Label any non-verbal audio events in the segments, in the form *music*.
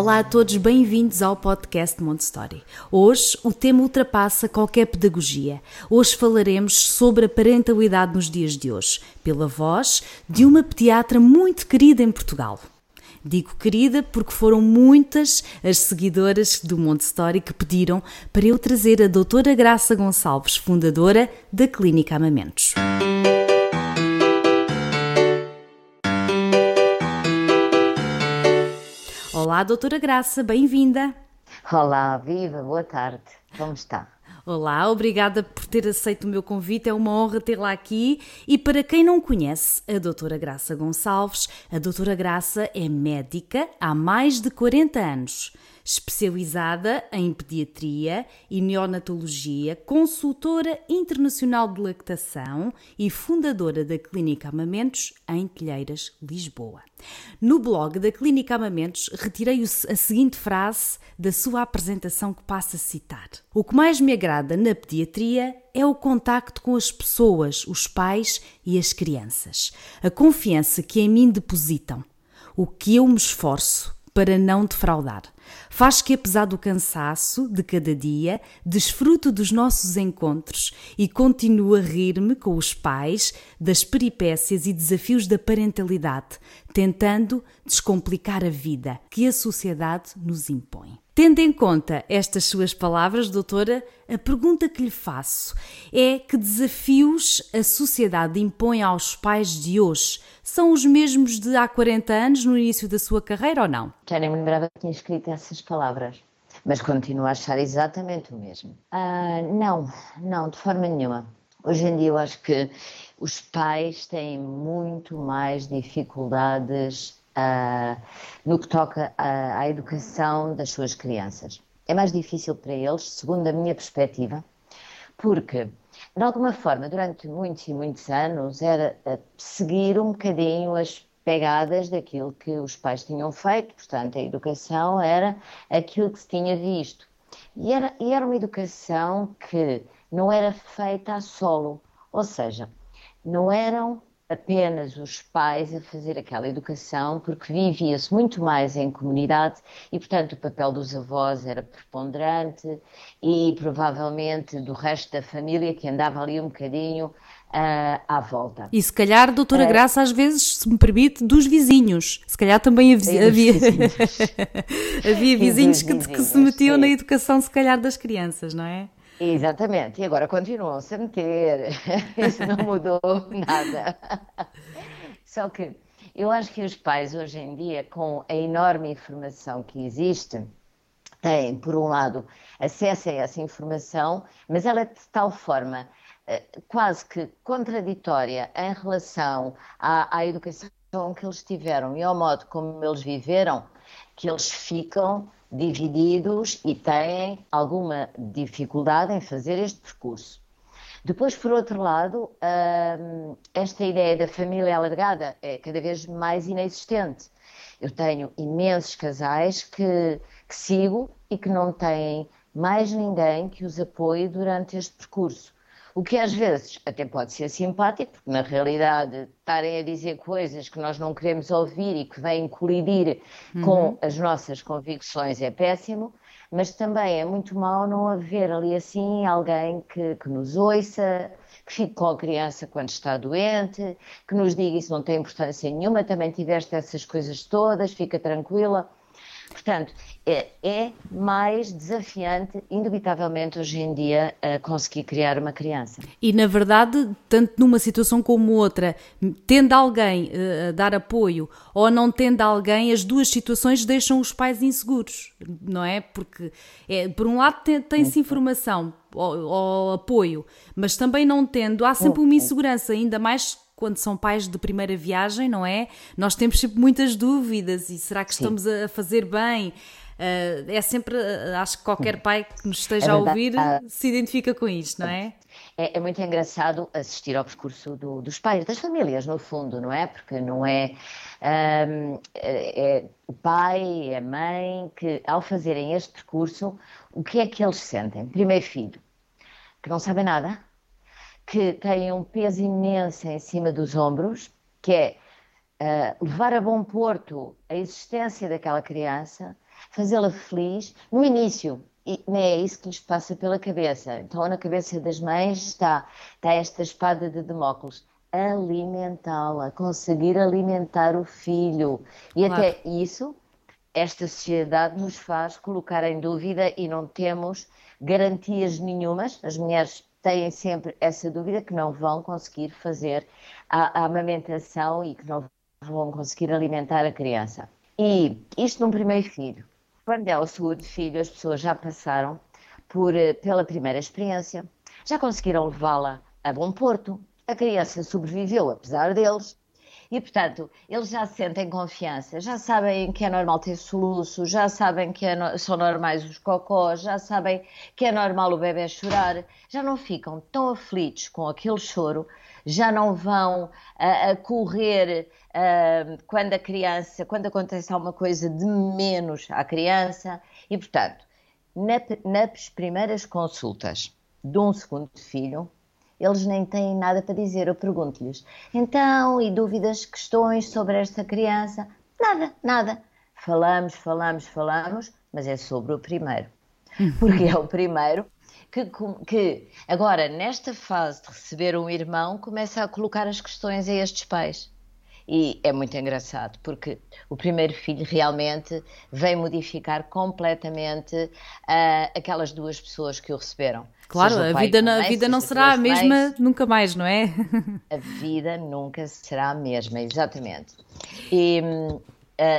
Olá a todos, bem-vindos ao podcast Montessori. Hoje o tema ultrapassa qualquer pedagogia. Hoje falaremos sobre a parentalidade nos dias de hoje, pela voz de uma pediatra muito querida em Portugal. Digo querida porque foram muitas as seguidoras do Montessori que pediram para eu trazer a doutora Graça Gonçalves, fundadora da Clínica Amamentos. Olá, doutora Graça, bem-vinda. Olá, viva, boa tarde. Como está? Olá, obrigada por ter aceito o meu convite, é uma honra tê-la aqui. E para quem não conhece a doutora Graça Gonçalves, a doutora Graça é médica há mais de 40 anos especializada em pediatria e neonatologia, consultora internacional de lactação e fundadora da Clínica Amamentos em Telheiras, Lisboa. No blog da Clínica Amamentos retirei a seguinte frase da sua apresentação que passo a citar: O que mais me agrada na pediatria é o contacto com as pessoas, os pais e as crianças, a confiança que em mim depositam, o que eu me esforço para não defraudar. Faz que, apesar do cansaço de cada dia, desfruto dos nossos encontros e continuo a rir-me com os pais das peripécias e desafios da parentalidade, tentando descomplicar a vida que a sociedade nos impõe. Tendo em conta estas suas palavras, doutora, a pergunta que lhe faço é que desafios a sociedade impõe aos pais de hoje? São os mesmos de há 40 anos, no início da sua carreira ou não? Já nem me lembrava que tinha escrito essas palavras, mas continuo a achar exatamente o mesmo. Ah, não, não, de forma nenhuma. Hoje em dia eu acho que os pais têm muito mais dificuldades uh, no que toca à, à educação das suas crianças. É mais difícil para eles, segundo a minha perspectiva, porque, de alguma forma, durante muitos e muitos anos, era seguir um bocadinho as pegadas daquilo que os pais tinham feito, portanto, a educação era aquilo que se tinha visto. E era, e era uma educação que não era feita a solo, ou seja, não eram apenas os pais a fazer aquela educação, porque vivia-se muito mais em comunidade e, portanto, o papel dos avós era preponderante e provavelmente do resto da família que andava ali um bocadinho uh, à volta. E se calhar, doutora uh, Graça, às vezes, se me permite, dos vizinhos. Se calhar também havia, havia vizinhos, *laughs* havia vizinhos que, que se metiam sim. na educação, se calhar, das crianças, não é? Exatamente, e agora continuam-se a meter, *laughs* isso não mudou nada. *laughs* Só que eu acho que os pais hoje em dia, com a enorme informação que existe, têm, por um lado, acesso a essa informação, mas ela é de tal forma eh, quase que contraditória em relação à, à educação que eles tiveram e ao modo como eles viveram, que eles ficam divididos e têm alguma dificuldade em fazer este percurso. Depois, por outro lado, hum, esta ideia da família alargada é cada vez mais inexistente. Eu tenho imensos casais que, que sigo e que não têm mais ninguém que os apoie durante este percurso. O que às vezes até pode ser simpático, porque na realidade estarem a dizer coisas que nós não queremos ouvir e que vêm colidir uhum. com as nossas convicções é péssimo, mas também é muito mal não haver ali assim alguém que, que nos ouça, que fique com a criança quando está doente, que nos diga isso não tem importância nenhuma, também tiveste essas coisas todas, fica tranquila. Portanto, é, é, mais desafiante, indubitavelmente, hoje em dia, conseguir criar uma criança. E, na verdade, tanto numa situação como outra, tendo alguém uh, a dar apoio ou não tendo alguém, as duas situações deixam os pais inseguros, não é? Porque, é, por um lado, tem-se informação ou, ou apoio, mas também não tendo, há sempre uma insegurança, ainda mais quando são pais de primeira viagem, não é? Nós temos sempre muitas dúvidas e será que Sim. estamos a fazer bem? Uh, é sempre, uh, acho que qualquer pai que nos esteja é a ouvir se identifica com isto, não é? É, é muito engraçado assistir ao percurso do, dos pais, das famílias, no fundo, não é? Porque não é, um, é, é o pai, a mãe, que ao fazerem este percurso, o que é que eles sentem? Primeiro filho, que não sabem nada, que têm um peso imenso em cima dos ombros, que é uh, levar a bom porto a existência daquela criança, fazê-la feliz no início. E nem é isso que lhes passa pela cabeça. Então, na cabeça das mães está, está esta espada de Demócles alimentá-la, conseguir alimentar o filho. E claro. até isso, esta sociedade nos faz colocar em dúvida e não temos garantias nenhumas. As mulheres têm sempre essa dúvida que não vão conseguir fazer a, a amamentação e que não vão conseguir alimentar a criança. E isto num primeiro filho. Quando é o segundo filho, as pessoas já passaram por, eh, pela primeira experiência, já conseguiram levá-la a bom porto, a criança sobreviveu apesar deles, e, portanto, eles já sentem confiança, já sabem que é normal ter soluço, já sabem que é no... são normais os cocós, já sabem que é normal o bebê chorar, já não ficam tão aflitos com aquele choro, já não vão a, a correr quando a criança, quando acontece alguma coisa de menos à criança, e, portanto, na, nas primeiras consultas de um segundo filho, eles nem têm nada para dizer. Eu pergunto-lhes, então, e dúvidas, questões sobre esta criança? Nada, nada. Falamos, falamos, falamos, mas é sobre o primeiro. Porque é o primeiro que, que, agora, nesta fase de receber um irmão, começa a colocar as questões a estes pais. E é muito engraçado, porque o primeiro filho realmente vem modificar completamente uh, aquelas duas pessoas que o receberam. Claro, a vida, não, a vida não será a mesma nunca mais, não é? a vida nunca será a mesma, exatamente. E uh,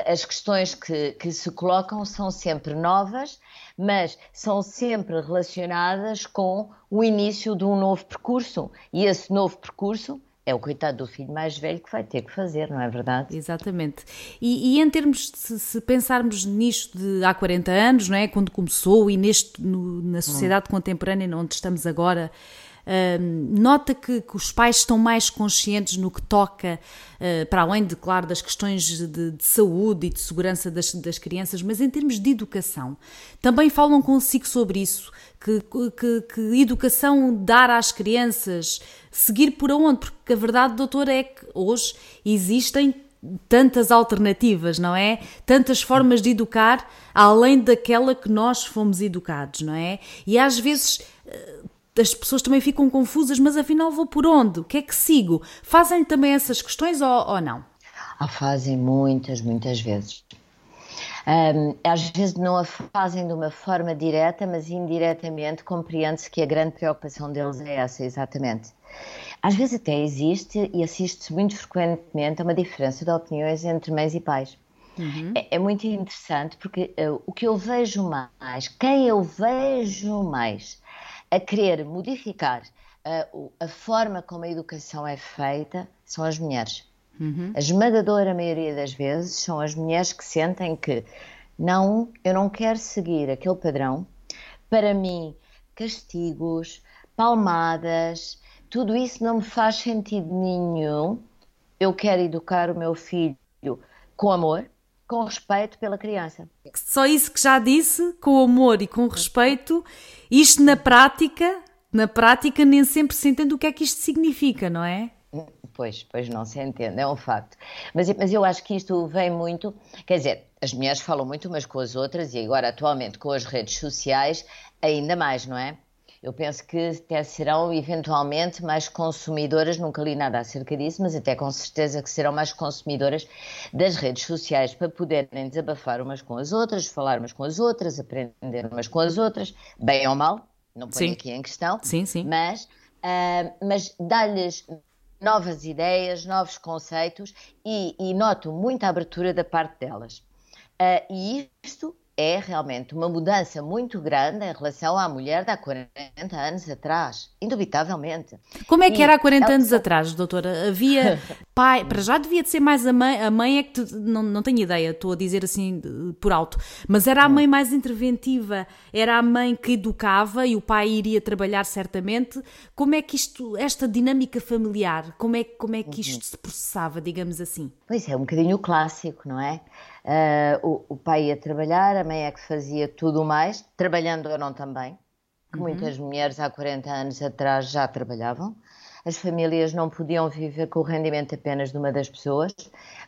as questões que, que se colocam são sempre novas, mas são sempre relacionadas com o início de um novo percurso. E esse novo percurso é o coitado do filho mais velho que vai ter que fazer, não é verdade? Exatamente. E, e em termos de se, pensarmos nisto de há 40 anos, não é? Quando começou e neste, no, na sociedade hum. contemporânea onde estamos agora, nota que, que, os pais estão mais conscientes no que toca, uh, para além de, claro, das questões de, de saúde e de segurança das, das, crianças, mas em termos de educação. Também falam consigo sobre isso, que, que, que educação dar às crianças, seguir por onde, porque a verdade, doutora, é que hoje existem tantas alternativas, não é? Tantas formas de educar além daquela que nós fomos educados, não é? E às vezes eh, as pessoas também ficam confusas, mas afinal vou por onde? O que é que sigo? Fazem também essas questões ou, ou não? Ah, fazem muitas, muitas vezes. Um, às vezes não a fazem de uma forma direta, mas indiretamente compreende-se que a grande preocupação deles é essa, exatamente. Às vezes até existe e assiste-se muito frequentemente a uma diferença de opiniões entre mães e pais. Uhum. É, é, muito interessante porque uh, o que eu vejo mais, quem eu vejo mais a querer modificar uh, a forma como a educação é feita são as mulheres. Uhum. A esmagadora maioria das vezes são as mulheres que sentem que não, eu não quero seguir aquele padrão. Para mim, castigos, palmadas, tudo isso não me faz sentido nenhum. Eu quero educar o meu filho com amor, com respeito pela criança. Só isso que já disse, com amor e com respeito, isto na prática, na prática nem sempre se entende o que é que isto significa, não é? Pois, pois não se entende, é um facto. Mas, mas eu acho que isto vem muito, quer dizer, as mulheres falam muito umas com as outras e agora atualmente com as redes sociais ainda mais, não é? Eu penso que até serão eventualmente mais consumidoras, nunca li nada acerca disso, mas até com certeza que serão mais consumidoras das redes sociais para poderem desabafar umas com as outras, falar umas com as outras, aprender umas com as outras, bem ou mal, não ponho aqui em questão, sim, sim. mas, uh, mas dá-lhes novas ideias, novos conceitos e, e, noto muita abertura da parte delas. Uh, e isto é realmente uma mudança muito grande em relação à mulher de há 40 anos atrás, indubitavelmente. Como é que era há 40 ela... anos atrás, doutora? Havia pai, *laughs* para já devia de ser mais a mãe, a mãe é que tu, não, não tenho ideia, estou a dizer assim por alto, mas era a mãe mais interventiva, era a mãe que educava e o pai iria trabalhar certamente. Como é que isto, esta dinâmica familiar, como é, como é que isto uhum. se processava, digamos assim? Pois é, um bocadinho clássico, não é? Uh, o, o, pai ia trabalhar, a mãe é que fazia tudo mais, trabalhando ou não também, que uhum. muitas mulheres há 40 anos atrás já trabalhavam. As famílias não podiam viver com o rendimento apenas de uma das pessoas,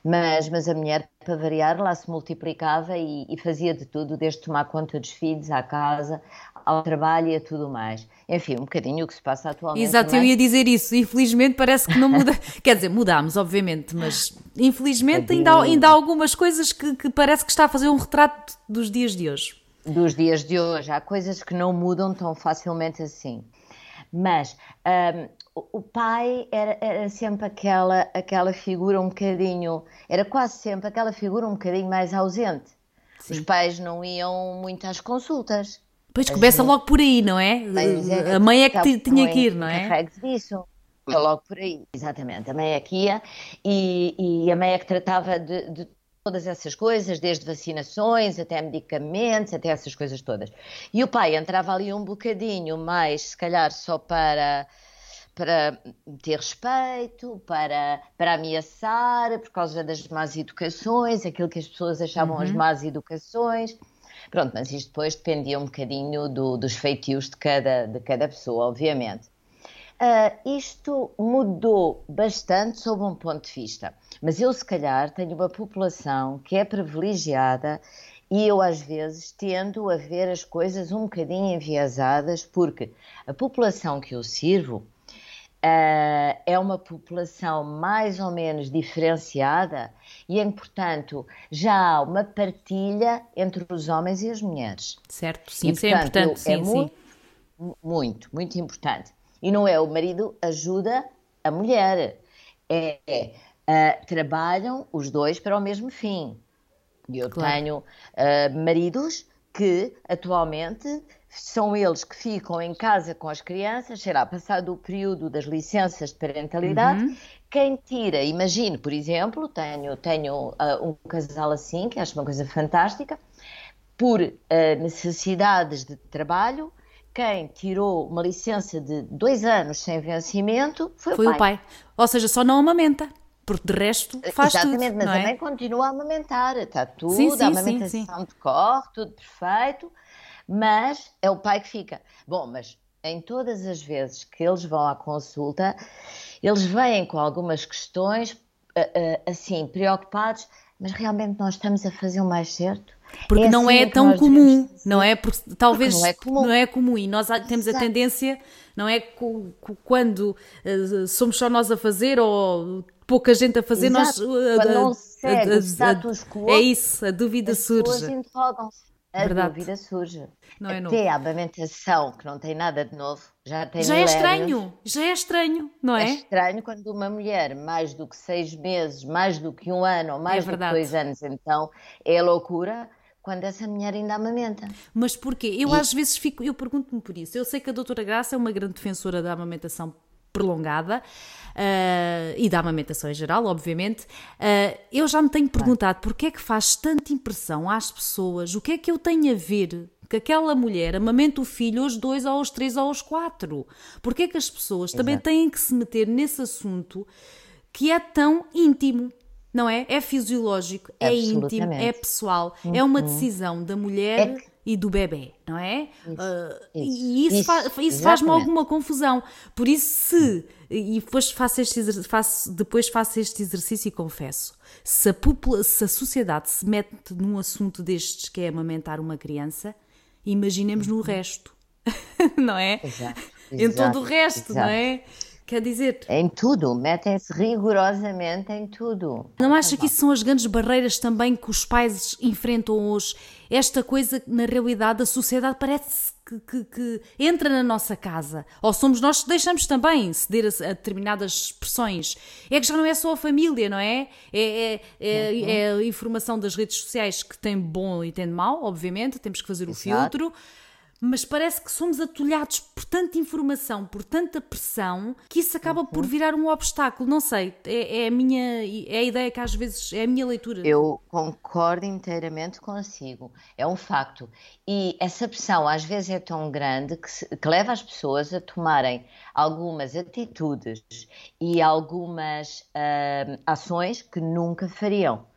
mas, mas a mulher, para variar, lá se multiplicava e, e fazia de tudo, desde tomar conta dos filhos, à casa, ao trabalho e a tudo mais. Enfim, um bocadinho o que se passa atualmente. Exato, também. eu ia dizer isso. Infelizmente parece que não muda. *laughs* Quer dizer, mudámos, obviamente, mas infelizmente ainda há, ainda há algumas coisas que, que parece que está a fazer um retrato dos dias de hoje. Dos dias de hoje. Há coisas que não mudam tão facilmente assim. Mas um, o pai era, era, sempre aquela, aquela figura um bocadinho, era quase sempre aquela figura um bocadinho mais ausente. Sim. Os pais não iam muito às consultas. Pois começa logo por aí, não é? é a mãe é que tinha que ir, não é? disso. É logo por aí, exatamente. A mãe é que ia e, e a mãe é que tratava de, de todas essas coisas, desde vacinações até medicamentos, até essas coisas todas. E o pai entrava ali um bocadinho mais, se calhar só para para ter respeito, para, para ameaçar, por causa das más educações, aquilo que as pessoas achavam uhum. as más educações. Pronto, mas isto depois dependia um bocadinho do, dos feitios de cada, de cada pessoa, obviamente. Uh, isto mudou bastante sob um ponto de vista, mas eu, se calhar, tenho uma população que é privilegiada e eu, às vezes, tendo a ver as coisas um bocadinho enviesadas, porque a população que eu sirvo uh, é uma população mais ou menos diferenciada e em portanto, já há uma partilha entre os homens e as mulheres. Certo, sim, e, isso é portanto, é importante. Sim, é sim. Muito, muito, muito importante. E não é o marido ajuda a mulher, é, é uh, trabalham os dois para o mesmo fim. Eu claro. tenho uh, maridos que atualmente são eles que ficam em casa com as crianças, será passado o período das licenças de parentalidade, uhum. quem tira, imagino, por exemplo, tenho, tenho uh, um casal assim, que acho uma coisa fantástica, por uh, necessidades de trabalho, quem tirou uma licença de dois anos sem vencimento foi, foi o, pai. o pai. Ou seja, só não amamenta. Porque de resto faz Exatamente, tudo. mas não também é? continua a amamentar, está tudo, sim, sim, a amamentação decorre, tudo perfeito, mas é o pai que fica. Bom, mas em todas as vezes que eles vão à consulta, eles vêm com algumas questões, assim, preocupados, mas realmente nós estamos a fazer o mais certo? Porque é não assim é tão comum, não é? Porque talvez não é, comum. não é comum e nós temos Exato. a tendência, não é? Quando somos só nós a fazer ou pouca gente a fazer, Exato. nós. Uh, Quando não segue a, a, o status quo, é isso, a dúvida as surge. interrogam-se. A Verdade. dúvida surge. Não é. Até a amamentação, que não tem nada de novo, já tem Já é estranho, já é estranho, não é? É estranho quando uma mulher, mais do que seis meses, mais do que um ano, ou mais é do que dois anos, então é loucura quando essa mulher ainda amamenta. Mas porquê? Eu e... às vezes fico, eu pergunto-me por isso. Eu sei que a doutora Graça é uma grande defensora da amamentação prolongada uh, e da amamentação em geral, obviamente. Uh, eu já me tenho perguntado porque é que faz tanta impressão às pessoas, o que é que eu tenho a ver que aquela mulher amamenta o filho aos dois, ou aos três, ou aos quatro? Porque é que as pessoas Exato. também têm que se meter nesse assunto que é tão íntimo? não é? É fisiológico, é íntimo, é pessoal, uhum. é uma uhum. decisão da mulher é que... e do bebê, não é? Isso, uh, isso, e isso, isso, fa isso faz-me alguma confusão. Por isso, se, e depois faço, este, faço, depois faço este exercício e confesso, se a, se a sociedade se mete num assunto destes que é amamentar uma criança, imaginemos uhum. no *laughs* resto, não é? Exato, em todo o resto, exato. não é? Quer dizer. Em tudo, metem-se rigorosamente em tudo. Não acha que isso são as grandes barreiras também que os pais enfrentam hoje? Esta coisa, na realidade, a sociedade parece que, que, que, entra na nossa casa. Ou somos nós que deixamos também ceder a, a, determinadas expressões. É que já não é só a família, não é? É, é, é, uhum. é a informação das redes sociais que tem bom e tem mau, obviamente, temos que fazer o Exato. filtro mas parece que somos atolhados por tanta informação, por tanta pressão, que isso acaba uhum. por virar um obstáculo. Não sei, é, é, a minha é a ideia que às vezes é a minha leitura. Eu concordo inteiramente consigo, é um facto. E essa pressão às vezes é tão grande que, se, que leva as pessoas a tomarem algumas atitudes e algumas uh, ações que nunca fariam.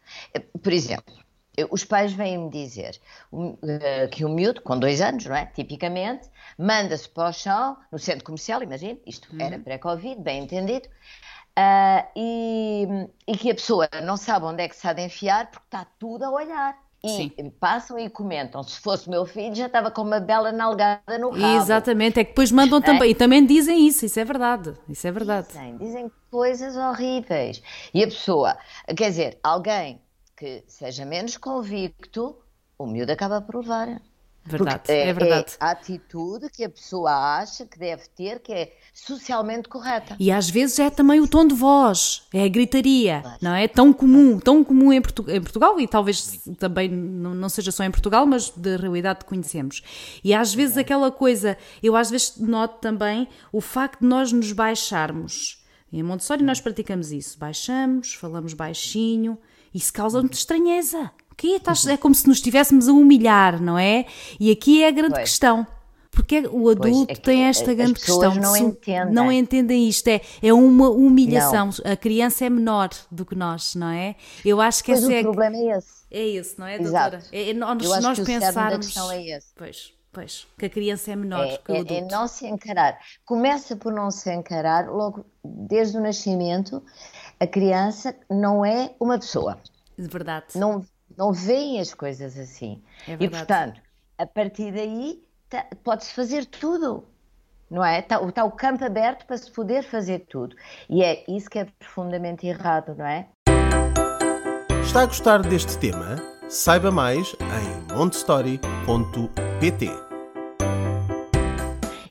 Por exemplo, os pais vêm-me dizer eh, que o miúdo, com dois anos, não é? Tipicamente, manda-se para o chão, no centro comercial, imagina, isto uhum. era pré-Covid, bem entendido, uh, e, e, que a pessoa não sabe onde é que se há de enfiar porque está tudo a olhar. E Sim. passam e comentam, se fosse meu filho já estava com uma bela nalgada no rabo. Exatamente, é que depois mandam é? também, e também dizem isso, isso é verdade, isso é verdade. Dizem, dizem coisas horríveis. E a pessoa, quer dizer, alguém que seja menos convicto, o miúdo acaba por levar. Verdade, é, é, verdade. É a atitude que a pessoa acha que deve ter, que é socialmente correta. E às vezes é também o tom de voz, é a gritaria, claro. não é? Tão comum, tão comum em, Portu em Portugal e talvez também não seja só em Portugal, mas da realidade que conhecemos. E às vezes é. aquela coisa, eu às vezes noto também o facto de nós nos baixarmos. Em Montessori nós praticamos isso, baixamos, falamos baixinho, isso causa-nos estranheza. Que é como se nos estivéssemos a humilhar, não é? E aqui é a grande pois. questão. Porque o adulto é tem esta grande questão. Não entendem. não entendem isto. É, é uma humilhação. Não. A criança é menor do que nós, não é? Eu acho que pois esse o é. problema é esse. É esse, não é, doutora? Exato. É, nós, Eu acho nós que pensarmos. O questão é esse. Pois, pois. Que a criança é menor é, que o é, adulto. É não se encarar. Começa por não se encarar logo desde o nascimento. A criança não é uma pessoa. Verdade. Não, não veem as coisas assim. É e, portanto, a partir daí tá, pode-se fazer tudo. Não é? Está, está o campo aberto para se poder fazer tudo. E é isso que é profundamente errado, não é? Está a gostar deste tema? Saiba mais em montestory.pt.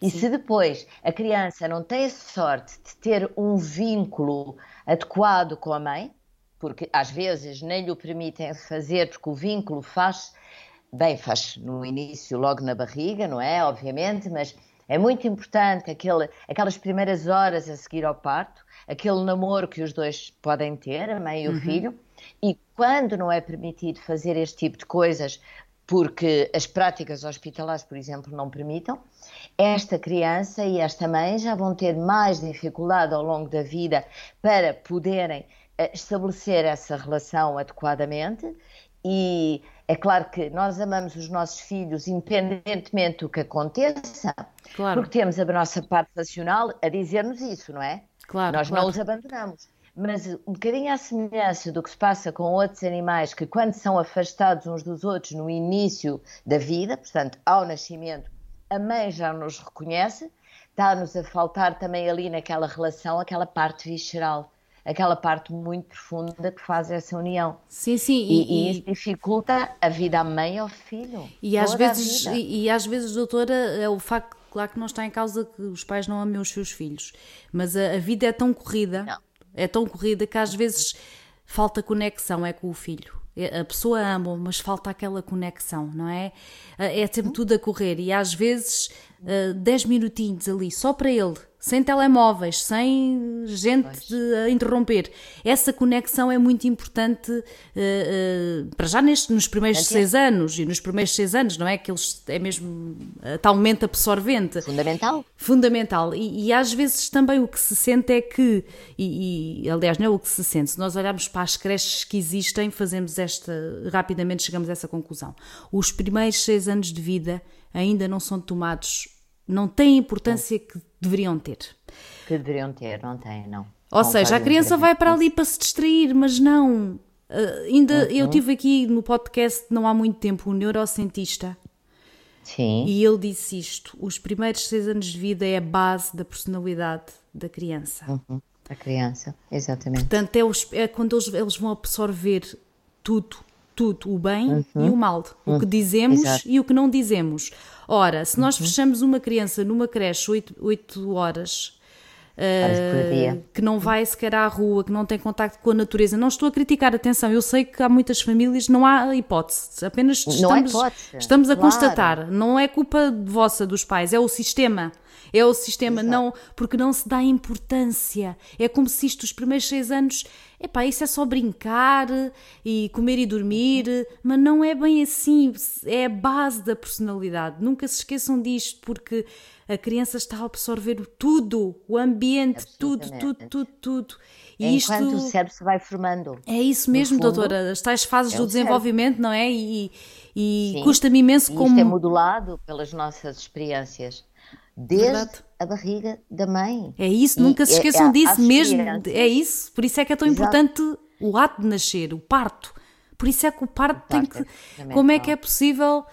E se depois a criança não tem a sorte de ter um vínculo adequado com a mãe, porque às vezes nem lhe o permitem fazer, porque o vínculo faz, bem, faz no início, logo na barriga, não é? Obviamente, mas é muito importante aquele, aquelas primeiras horas a seguir ao parto, aquele namoro que os dois podem ter, a mãe e o uhum. filho, e quando não é permitido fazer este tipo de coisas, porque as práticas hospitalares, por exemplo, não permitam, esta criança e esta mãe já vão ter mais dificuldade ao longo da vida para poderem estabelecer essa relação adequadamente e é claro que nós amamos os nossos filhos independentemente do que aconteça, claro. porque temos a nossa parte racional a dizer-nos isso, não é? Claro, nós claro. não os abandonamos. Mas um bocadinho à semelhança do que se passa com outros animais que, quando são afastados uns dos outros no início da vida, portanto, ao nascimento, a mãe já nos reconhece, está-nos a faltar também ali naquela relação aquela parte visceral aquela parte muito profunda que faz essa união. Sim, sim. E, e, e isso dificulta a vida à mãe e ao filho. E às vezes, e, e, às vezes, doutora, é o facto, claro que não está em causa que os pais não amem os seus filhos, mas a, a vida é tão corrida, não. é tão corrida que às vezes falta conexão é com o filho. É, a pessoa ama, mas falta aquela conexão, não é? É sempre tudo a correr e às vezes 10 minutinhos ali só para ele sem telemóveis, sem gente a interromper. Essa conexão é muito importante uh, uh, para já neste, nos primeiros Antes seis é. anos e nos primeiros seis anos, não é? Que eles é mesmo uh, talmente absorvente. Fundamental. Fundamental. E, e, às vezes também o que se sente é que, e, e, aliás, não é o que se sente, se nós olharmos para as creches que existem, fazemos esta, rapidamente chegamos a essa conclusão. Os primeiros seis anos de vida ainda não são tomados não têm a importância que deveriam ter. Que deveriam ter, não têm, não. Ou não seja, a criança vai para ali para se distrair, mas não. Uh, ainda uhum. eu tive aqui no podcast não há muito tempo um neurocientista Sim. E ele disse isto: os primeiros seis anos de vida é a base da personalidade da criança. Uhum. A criança, exatamente. Portanto, é, os, é quando eles, eles, vão absorver tudo, tudo, o bem uhum. e o mal, uhum. o que dizemos Exato. e o que não dizemos. Ora, se nós uhum. fechamos uma criança numa creche 8, 8 horas, Uh, que não vai sequer à rua, que não tem contacto com a natureza. Não estou a criticar, atenção, eu sei que há muitas famílias, não há hipótese, apenas estamos, hipótese. estamos a claro. constatar, não é culpa vossa dos pais, é o sistema. É o sistema, Exato. não, porque não se dá importância. É como se isto, os primeiros seis anos, epá, isso é só brincar e comer e dormir, mas não é bem assim, é a base da personalidade. Nunca se esqueçam disto, porque a criança está a absorver tudo, o ambiente, tudo, tudo, tudo, tudo. E Enquanto isto... o cérebro se vai formando. É isso mesmo, fundo, doutora, as tais fases é do desenvolvimento, cérebro. não é? E, e custa-me imenso e como. Isto é modulado pelas nossas experiências desde Verdade. a barriga da mãe. É isso, e nunca se é, esqueçam é, é, disso mesmo. É isso, por isso é que é tão Exato. importante o ato de nascer, o parto. Por isso é que o parto tem que. Como é que é possível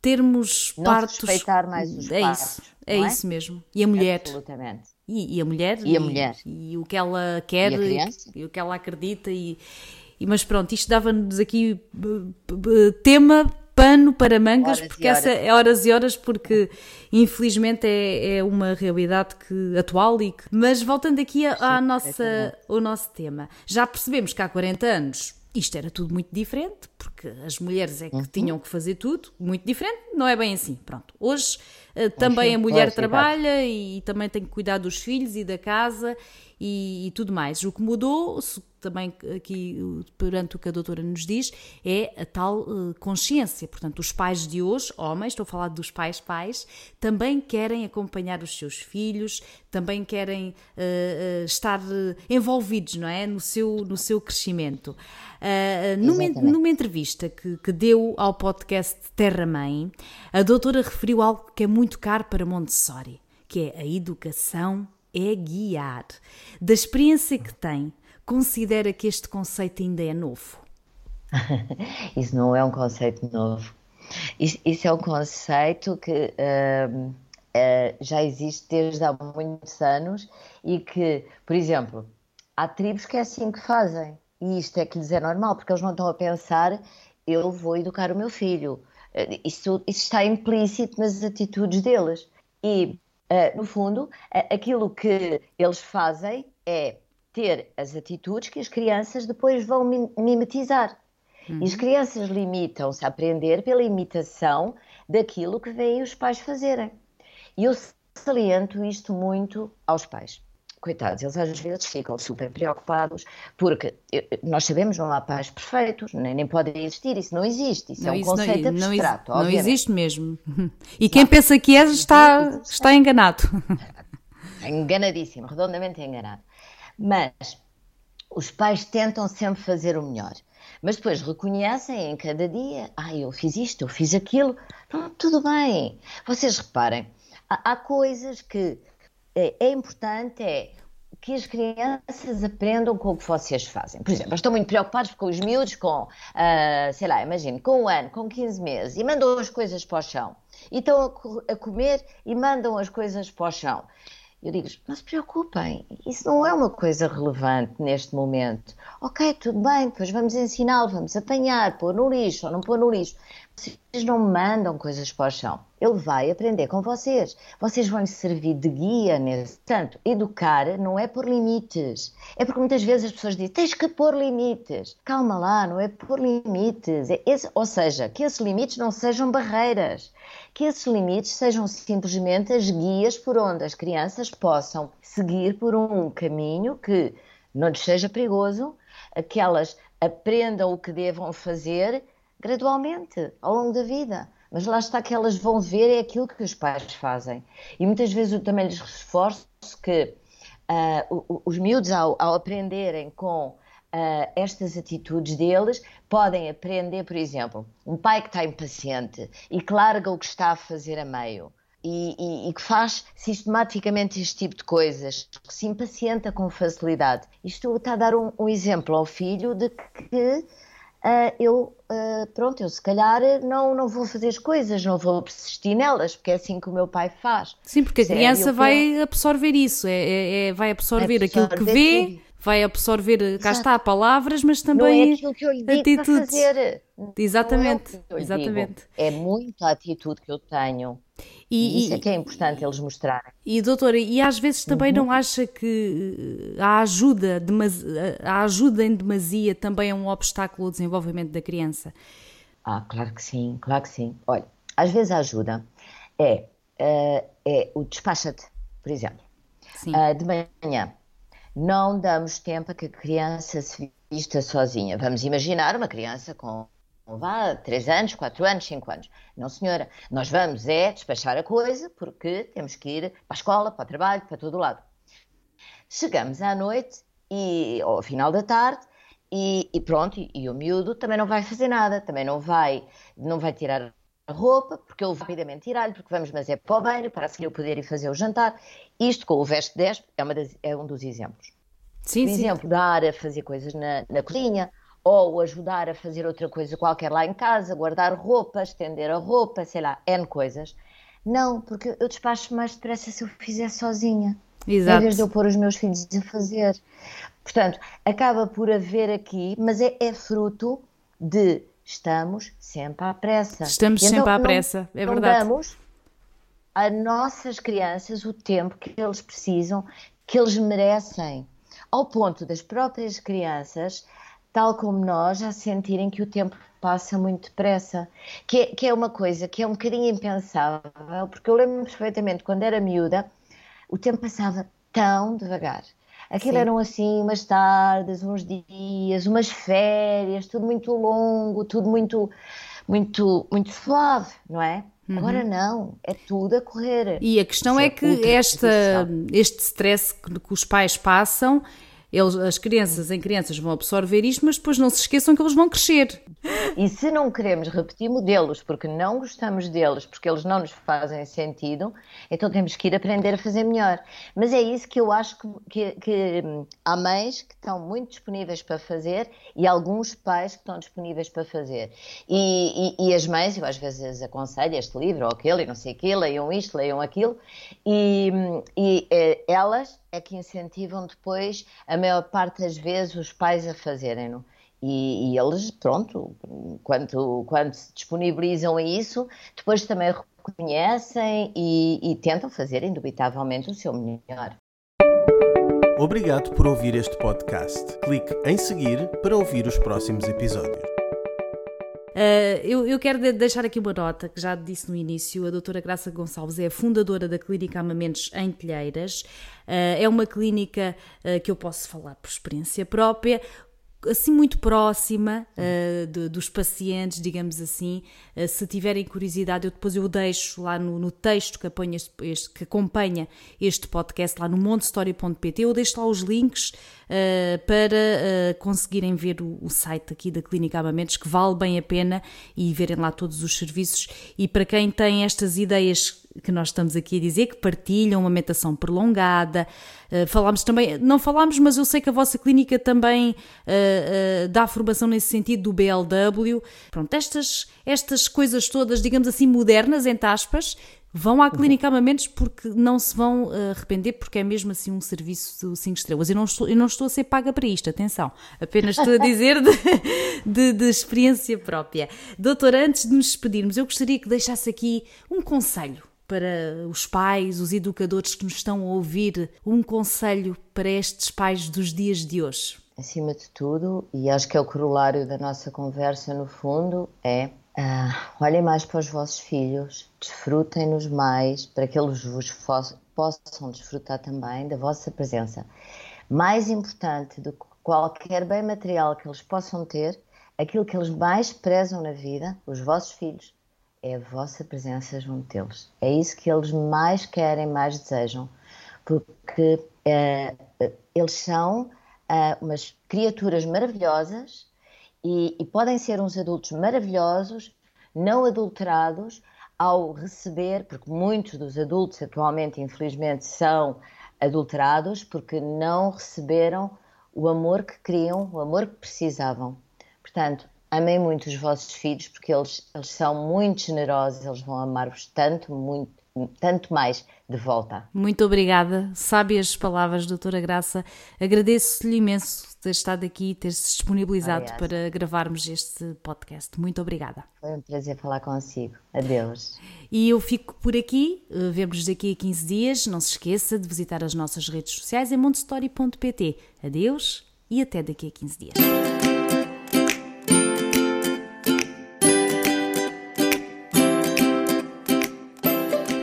termos não partos. respeitar mais os é partos, isso, é, é, isso mesmo. E a mulher. Absolutamente. E, e a mulher. E, a mulher. E, o que ela quer e, e, o que ela acredita. E, e mas pronto, isto dava-nos aqui tema pano para mangas, horas porque essa é horas e horas, porque infelizmente é, é uma realidade que, atual e que. Mas voltando aqui à nossa, ao nosso tema, já percebemos que há 40 anos isto era tudo muito diferente, porque as mulheres é que uhum. tinham que fazer tudo, muito diferente, não é bem assim. Pronto. Hoje uh, também a mulher trabalha e também tem que cuidar dos filhos e da casa e, e tudo mais. O que mudou, também aqui perante o que a doutora nos diz, é a tal uh, consciência. Portanto, os pais de hoje, homens, estou a falar dos pais pais, também querem acompanhar os seus filhos, também querem uh, uh, estar envolvidos, não é, no seu, no seu crescimento. Numa, numa, entrevista que, que deu ao podcast Terra Mãe, a doutora referiu algo que é muito caro para Montessori, que é a educação é guiar. Da experiência que tem, considera que este conceito ainda é novo? *laughs* isso não é um conceito novo. Isso, isso é um conceito que uh, uh, já existe desde há muitos anos e que, por exemplo, há tribos que é assim que fazem. E isto é que lhes é normal, porque eles não estão a pensar, eu vou educar o meu filho. Uh, isso, isso está implícito nas atitudes deles. E, no fundo, aquilo que eles fazem é ter as atitudes que as crianças depois vão mimetizar. Uhum. E as uhum. crianças limitam-se a aprender pela imitação daquilo que veem os pais fazerem. E eu saliento isto muito aos pais. Coitados, eles às vezes ficam super preocupados porque nós sabemos não há pais perfeitos, nem, nem podem existir, isso não existe, isso não, é um isso conceito não, abstrato. Não, não existe mesmo. *laughs* E quem pensa que é está, está enganado. *laughs* Enganadíssimo, redondamente enganado. Mas os pais tentam sempre fazer o melhor. Mas depois reconhecem em cada dia: ah, eu fiz isto, eu fiz aquilo. Tudo bem. Vocês reparem, há, há coisas que é, é, importante é que as crianças aprendam com o que vocês fazem. Por exemplo, estão muito preocupados com os miúdos com, uh, sei lá, imagine, com um ano, com 15 meses, e mandam as coisas para o chão. E estão a, a comer e mandam as coisas para o chão. Eu digo não se preocupem, isso não é uma coisa relevante neste momento. Ok, tudo bem, depois vamos ensiná-lo, vamos apanhar, pôr no lixo ou não pôr no lixo. Vocês não mandam coisas para o chão. Ele vai aprender com vocês. Vocês vão servir de guia nesse. Portanto, educar não é por limites. É porque muitas vezes as pessoas dizem tens que pôr limites. Calma lá, não é por limites. É esse, ou seja, que esses limites não sejam barreiras que esses limites sejam simplesmente as guias por onde as crianças possam seguir por um caminho que não lhes seja perigoso, que elas aprendam o que devam fazer gradualmente, ao longo da vida. Mas lá está que elas vão ver é aquilo que os pais fazem. E muitas vezes eu também lhes reforço que uh, os miúdos, ao, ao aprenderem com uh, estas atitudes deles, podem aprender, por exemplo, um pai que está impaciente e que larga o que está a fazer a meio. E, e, e, que faz sistematicamente este tipo de coisas, que se impacienta com facilidade. Isto está a dar um, um exemplo ao filho de que uh, eu, uh, pronto, eu se calhar não, não vou fazer as coisas, não vou persistir nelas, porque é assim que o meu pai faz. Sim, porque a criança vai absorver isso, é, é, é vai absorver, absorver, aquilo que vê. Tudo vai absorver, Exato. cá está, palavras, mas também não é aquilo que eu lhe digo atitudes. Para fazer. Exatamente, é exatamente. Digo. É muito a atitude que eu tenho. E, e isso é que é importante eles mostrarem. E doutora, e às vezes também uhum. não acha que a ajuda, a ajuda em demasia também é um obstáculo ao desenvolvimento da criança? Ah, claro que sim, claro que sim. Olha, às vezes a ajuda é, uh, é o despacha-te, por exemplo. Uh, de manhã, não damos tempo a que a criança se vista sozinha. Vamos imaginar uma criança com vá, 3 anos, 4 anos, 5 anos. Não, senhora, nós vamos é despachar a coisa porque temos que ir para a escola, para o trabalho, para todo o lado. Chegamos à noite e, ao final da tarde e, e pronto, e, e, o miúdo também não vai fazer nada, também não vai, não vai tirar a roupa, porque eu vou rapidamente tirar-lhe, porque vamos, mas é para o banho, para seguir eu poder ir fazer o jantar. Isto com o veste 10 é, das, é um dos exemplos. Sim, Por sim. exemplo, dar a fazer coisas na, na cozinha, ou ajudar a fazer outra coisa qualquer lá em casa, guardar roupa, estender a roupa, sei lá, N coisas. Não, porque eu despacho mais depressa se eu fizer sozinha. Exato. Em vez de eu pôr os meus filhos a fazer. Portanto, acaba por haver aqui, mas é, é fruto de estamos sempre à pressa. Estamos então, sempre à pressa, é verdade. Não damos a nossas crianças o tempo que eles precisam, que eles merecem, ao ponto das próprias crianças, tal como nós, já sentirem que o tempo passa muito depressa, que é, que é uma coisa que é um bocadinho impensável, porque eu lembro-me perfeitamente, quando era miúda, o tempo passava tão devagar. Aquilo Sim. eram assim umas tardes, uns dias, umas férias, tudo muito longo, tudo muito, muito, muito suave, não é? Uhum. Agora não, é tudo a correr. E a questão é, é que esta, este stress que, que os pais passam eles, as crianças em crianças vão absorver isto, mas depois não se esqueçam que eles vão crescer. E se não queremos repetir modelos porque não gostamos deles, porque eles não nos fazem sentido, então temos que ir aprender a fazer melhor. Mas é isso que eu acho que, que, que há mães que estão muito disponíveis para fazer e alguns pais que estão disponíveis para fazer. E, e, e as mães, eu às vezes aconselho este livro ou aquele, e não sei o quê, leiam isto, leiam aquilo, e, e eh, elas é que incentivam depois, a maior parte das vezes, os pais a fazerem-no. E, e, eles, pronto, quando, quando se disponibilizam a isso, depois também reconhecem e, e tentam fazer, indubitavelmente, o seu melhor. Obrigado por ouvir este podcast. Clique em seguir para ouvir os próximos episódios. Uh, eu, eu, quero deixar aqui uma nota que já disse no início: a doutora Graça Gonçalves é a fundadora da Clínica Amamentos em Telheiras. Uh, é uma clínica uh, que eu posso falar por experiência própria assim muito próxima uh, de, dos pacientes, digamos assim. Uh, se tiverem curiosidade, eu depois eu deixo lá no, no texto que, este, este, que, acompanha este podcast, lá no montestoria.pt, eu deixo lá os links uh, para conseguirem ver o, o, site aqui da Clínica Amamentos, que vale bem a pena, e verem lá todos os serviços. E para quem tem estas ideias que nós estamos aqui a dizer, que partilham uma amamentação prolongada. Uh, falámos também, não falámos, mas eu sei que a vossa clínica também uh, uh, dá formação nesse sentido do BLW. Pronto, estas, estas coisas todas, digamos assim, modernas, entre aspas, Vão à Clínica Amamentos porque não se vão arrepender, porque é mesmo assim um serviço de 5 estrelas. Eu não, estou, eu não estou a ser paga para isto, atenção. Apenas estou a dizer de, *laughs* de, de experiência própria. Doutora, antes de nos despedirmos, eu gostaria que deixasse aqui um conselho para os pais, os educadores que nos estão a ouvir, um conselho para estes pais dos dias de hoje? Acima de tudo, e acho que é o corolário da nossa conversa no fundo, é uh, olhem mais para os vossos filhos, desfrutem-nos mais, para que eles vos possam desfrutar também da vossa presença. Mais importante do que qualquer bem material que eles possam ter, aquilo que eles mais prezam na vida, os vossos filhos, é a vossa presença junto deles. É isso que eles mais querem, mais desejam, porque é, eles são é, umas criaturas maravilhosas e, e podem ser uns adultos maravilhosos, não adulterados, ao receber, porque muitos dos adultos atualmente, infelizmente, são adulterados porque não receberam o amor que queriam, o amor que precisavam. Portanto, amem muito os vossos filhos, porque eles, eles são muito generosos, eles vão amar-vos tanto, muito, tanto mais de volta. Muito obrigada. Sábias palavras, doutora Graça. Agradeço-lhe imenso ter estado aqui e ter-se disponibilizado Aliás. para gravarmos este podcast. Muito obrigada. Foi um prazer falar consigo. Adeus. E eu fico por aqui. Eh, vemos daqui a 15 dias. Não se esqueça de visitar as nossas redes sociais em montestory.pt. Adeus e até daqui a 15 dias.